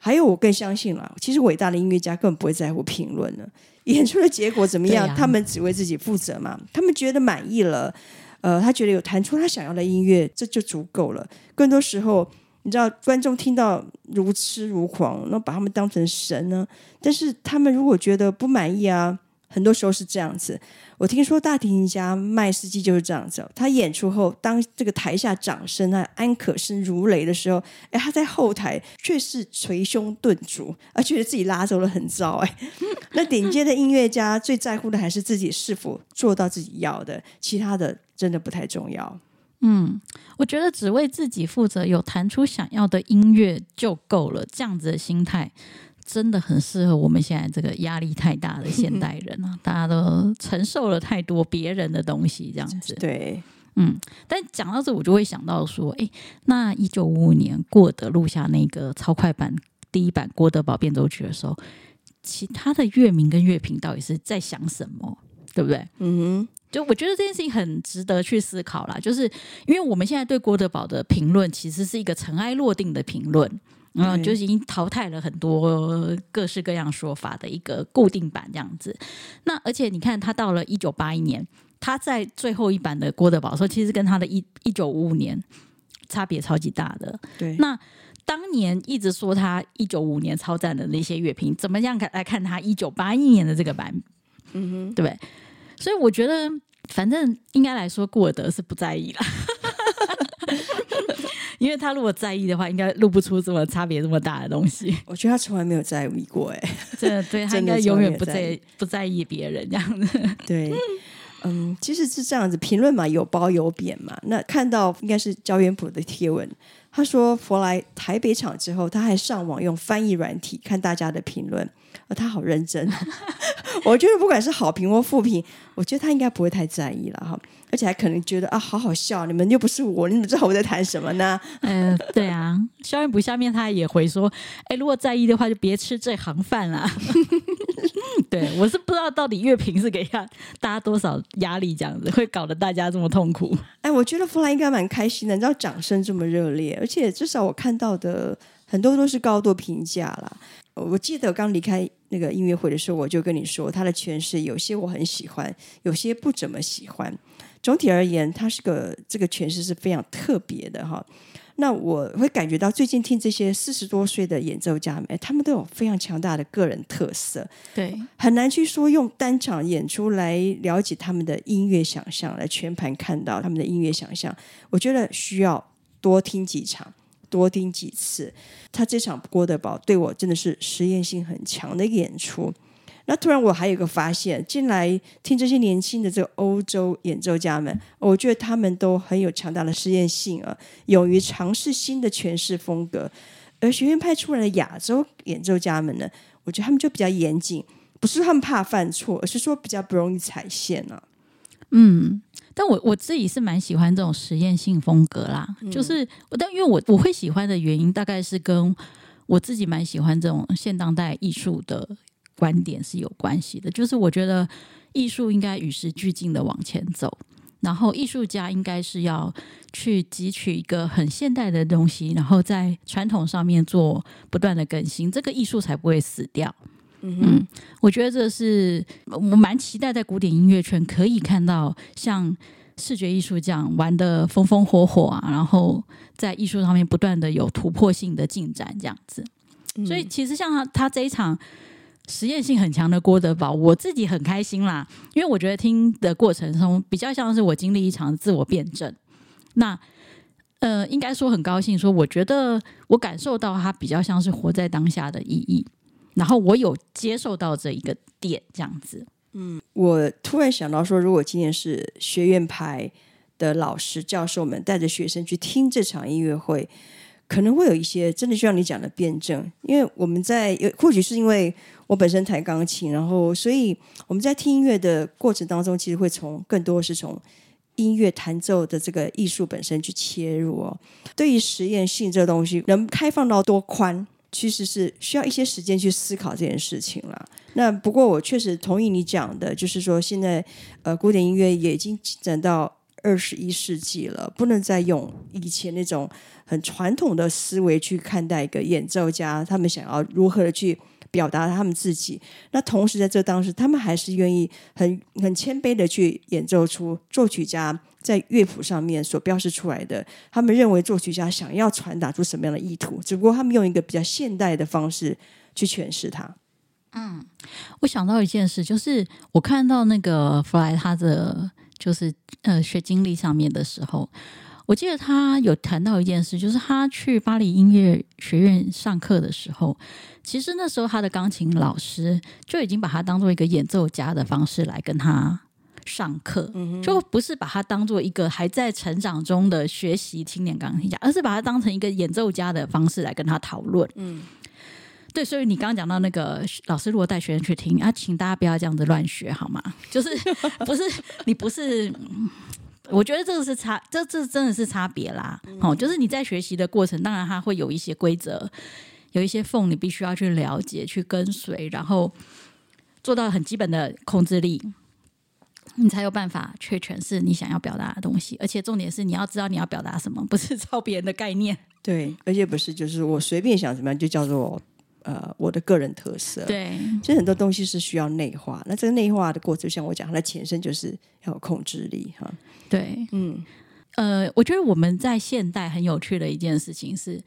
还有，我更相信了，其实伟大的音乐家根本不会在乎评论了，演出的结果怎么样，啊、他们只为自己负责嘛。他们觉得满意了，呃，他觉得有弹出他想要的音乐，这就足够了。更多时候。你知道观众听到如痴如狂，那把他们当成神呢？但是他们如果觉得不满意啊，很多时候是这样子。我听说大提琴家麦斯基就是这样子。他演出后，当这个台下掌声啊、安可声如雷的时候，哎，他在后台却是捶胸顿足，而觉得自己拉走了很糟。哎，那顶尖的音乐家最在乎的还是自己是否做到自己要的，其他的真的不太重要。嗯，我觉得只为自己负责，有弹出想要的音乐就够了。这样子的心态真的很适合我们现在这个压力太大的现代 人啊！大家都承受了太多别人的东西，这样子。对，嗯。但讲到这，我就会想到说，哎，那一九五五年过德录下那个超快版第一版郭德堡变奏曲的时候，其他的乐名跟乐评到底是在想什么？对不对？嗯哼。就我觉得这件事情很值得去思考啦，就是因为我们现在对郭德宝的评论其实是一个尘埃落定的评论，嗯，嗯，就是已经淘汰了很多各式各样说法的一个固定版这样子。那而且你看，他到了一九八一年，他在最后一版的郭德宝说，其实跟他的一一九五五年差别超级大的。对，那当年一直说他一九五五年超赞的那些乐评，怎么样看来看他一九八一年的这个版？嗯哼，对不对？所以我觉得，反正应该来说，顾尔德是不在意了，因为他如果在意的话，应该录不出这么差别这么大的东西。我觉得他从来没有在意过，哎，真的，对 他应该永远不在不在意别人这样子。对，嗯，其实是这样子，评论嘛，有褒有贬嘛。那看到应该是焦元溥的贴文，他说佛来台北场之后，他还上网用翻译软体看大家的评论。呃，他好认真，我觉得不管是好评或负评，我觉得他应该不会太在意了哈，而且还可能觉得啊，好好笑，你们又不是我，你怎么知道我在谈什么呢？嗯、对啊，萧远卜下面他也回说，哎，如果在意的话，就别吃这行饭了。对，我是不知道到底乐评是给他大家多少压力，这样子会搞得大家这么痛苦。哎，我觉得弗兰应该蛮开心的，你知道掌声这么热烈，而且至少我看到的很多都是高度评价啦。我记得刚离开那个音乐会的时候，我就跟你说，他的诠释有些我很喜欢，有些不怎么喜欢。总体而言，他是个这个诠释是非常特别的哈。那我会感觉到最近听这些四十多岁的演奏家们，他们都有非常强大的个人特色，对，很难去说用单场演出来了解他们的音乐想象，来全盘看到他们的音乐想象。我觉得需要多听几场。多听几次，他这场郭德宝对我真的是实验性很强的演出。那突然我还有一个发现，进来听这些年轻的这个欧洲演奏家们，我觉得他们都很有强大的实验性啊，勇于尝试新的诠释风格。而学院派出来的亚洲演奏家们呢，我觉得他们就比较严谨，不是他们怕犯错，而是说比较不容易踩线呢、啊。嗯。但我我自己是蛮喜欢这种实验性风格啦，嗯、就是，但因为我我会喜欢的原因，大概是跟我自己蛮喜欢这种现当代艺术的观点是有关系的。就是我觉得艺术应该与时俱进的往前走，然后艺术家应该是要去汲取一个很现代的东西，然后在传统上面做不断的更新，这个艺术才不会死掉。嗯，嗯，我觉得这是我蛮期待在古典音乐圈可以看到像视觉艺术这样玩的风风火火啊，然后在艺术上面不断的有突破性的进展这样子。所以其实像他他这一场实验性很强的郭德宝，我自己很开心啦，因为我觉得听的过程中比较像是我经历一场自我辩证。那呃，应该说很高兴，说我觉得我感受到他比较像是活在当下的意义。然后我有接受到这一个点，这样子。嗯，我突然想到说，如果今天是学院派的老师、教授们带着学生去听这场音乐会，可能会有一些真的就像你讲的辩证。因为我们在有，或许是因为我本身弹钢琴，然后所以我们在听音乐的过程当中，其实会从更多是从音乐弹奏的这个艺术本身去切入哦。对于实验性这东西，能开放到多宽？其实是需要一些时间去思考这件事情了。那不过我确实同意你讲的，就是说现在呃古典音乐也已经进展到二十一世纪了，不能再用以前那种很传统的思维去看待一个演奏家，他们想要如何的去表达他们自己。那同时在这当时，他们还是愿意很很谦卑的去演奏出作曲家。在乐谱上面所标示出来的，他们认为作曲家想要传达出什么样的意图，只不过他们用一个比较现代的方式去诠释它。嗯，我想到一件事，就是我看到那个弗莱他的就是呃学经历上面的时候，我记得他有谈到一件事，就是他去巴黎音乐学院上课的时候，其实那时候他的钢琴老师就已经把他当做一个演奏家的方式来跟他。上课就不是把他当做一个还在成长中的学习青年钢琴家，而是把他当成一个演奏家的方式来跟他讨论。嗯，对，所以你刚刚讲到那个老师如果带学生去听啊，请大家不要这样子乱学好吗？就是不是你不是，我觉得这个是差，这这真的是差别啦。哦，就是你在学习的过程，当然它会有一些规则，有一些缝，你必须要去了解、去跟随，然后做到很基本的控制力。你才有办法去诠释你想要表达的东西，而且重点是你要知道你要表达什么，不是抄别人的概念。对，而且不是就是我随便想怎么样就叫做呃我的个人特色。对，其实很多东西是需要内化。那这个内化的过程，像我讲，它的前身就是要有控制力哈。对，嗯，呃，我觉得我们在现代很有趣的一件事情是。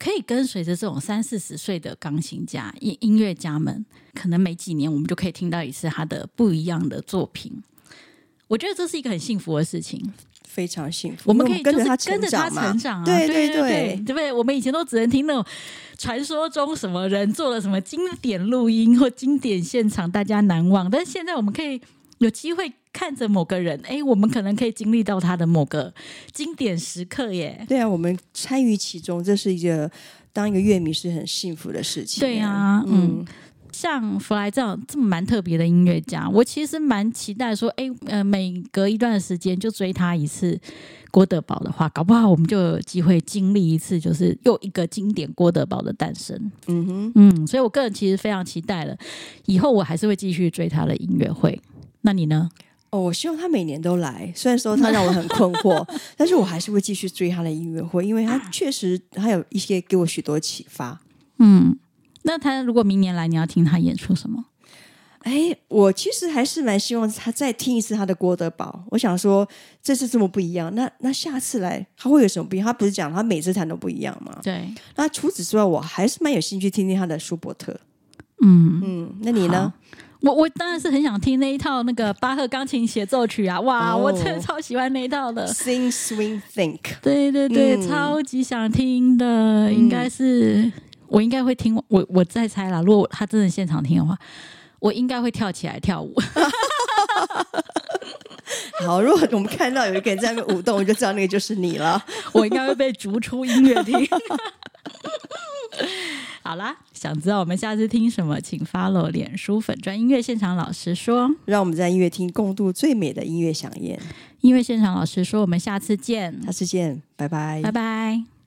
可以跟随着这种三四十岁的钢琴家、音音乐家们，可能每几年我们就可以听到一次他的不一样的作品。我觉得这是一个很幸福的事情，非常幸福。我们可以跟着他跟着他成长啊，对对对，对对对不对？我们以前都只能听那种传说中什么人做了什么经典录音或经典现场，大家难忘。但是现在我们可以有机会。看着某个人，哎，我们可能可以经历到他的某个经典时刻耶。对啊，我们参与其中，这是一个当一个乐迷是很幸福的事情。对啊，嗯，像弗莱这样这么蛮特别的音乐家，我其实蛮期待说，哎，呃，每隔一段时间就追他一次。郭德堡的话，搞不好我们就有机会经历一次，就是又一个经典郭德堡的诞生。嗯哼，嗯，所以我个人其实非常期待了，以后我还是会继续追他的音乐会。那你呢？哦，我希望他每年都来。虽然说他让我很困惑，但是我还是会继续追他的音乐会，因为他确实他有一些给我许多启发。嗯，那他如果明年来，你要听他演出什么？哎，我其实还是蛮希望他再听一次他的郭德宝。我想说，这次这么不一样，那那下次来他会有什么不一样？他不是讲他每次弹都不一样吗？对。那除此之外，我还是蛮有兴趣听听他的舒伯特。嗯嗯，那你呢？我我当然是很想听那一套那个巴赫钢琴协奏曲啊！哇，哦、我真的超喜欢那一套的。Sing Swing Think。对对对，嗯、超级想听的，嗯、应该是我应该会听。我我在猜啦，如果他真的现场听的话，我应该会跳起来跳舞。好，如果我们看到有一个人在那边舞动，我就知道那个就是你了。我应该会被逐出音乐厅。好啦，想知道我们下次听什么，请 follow 脸书粉专音乐现场老师说，让我们在音乐厅共度最美的音乐飨宴。音乐现场老师说，我们下次见，下次见，拜拜，拜拜。